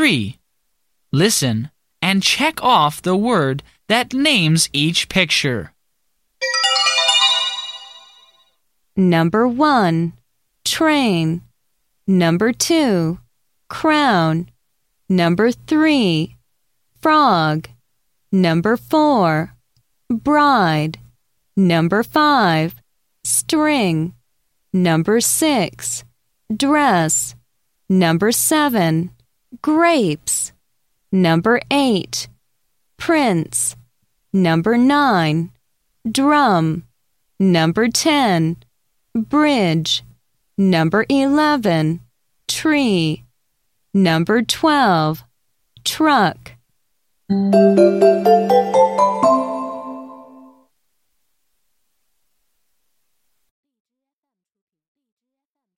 3. Listen and check off the word that names each picture. Number 1. Train. Number 2. Crown. Number 3. Frog. Number 4. Bride. Number 5. String. Number 6. Dress. Number 7. Grapes. Number 8. Prince. Number 9. Drum. Number 10. Bridge. Number 11. Tree. Number 12. Truck.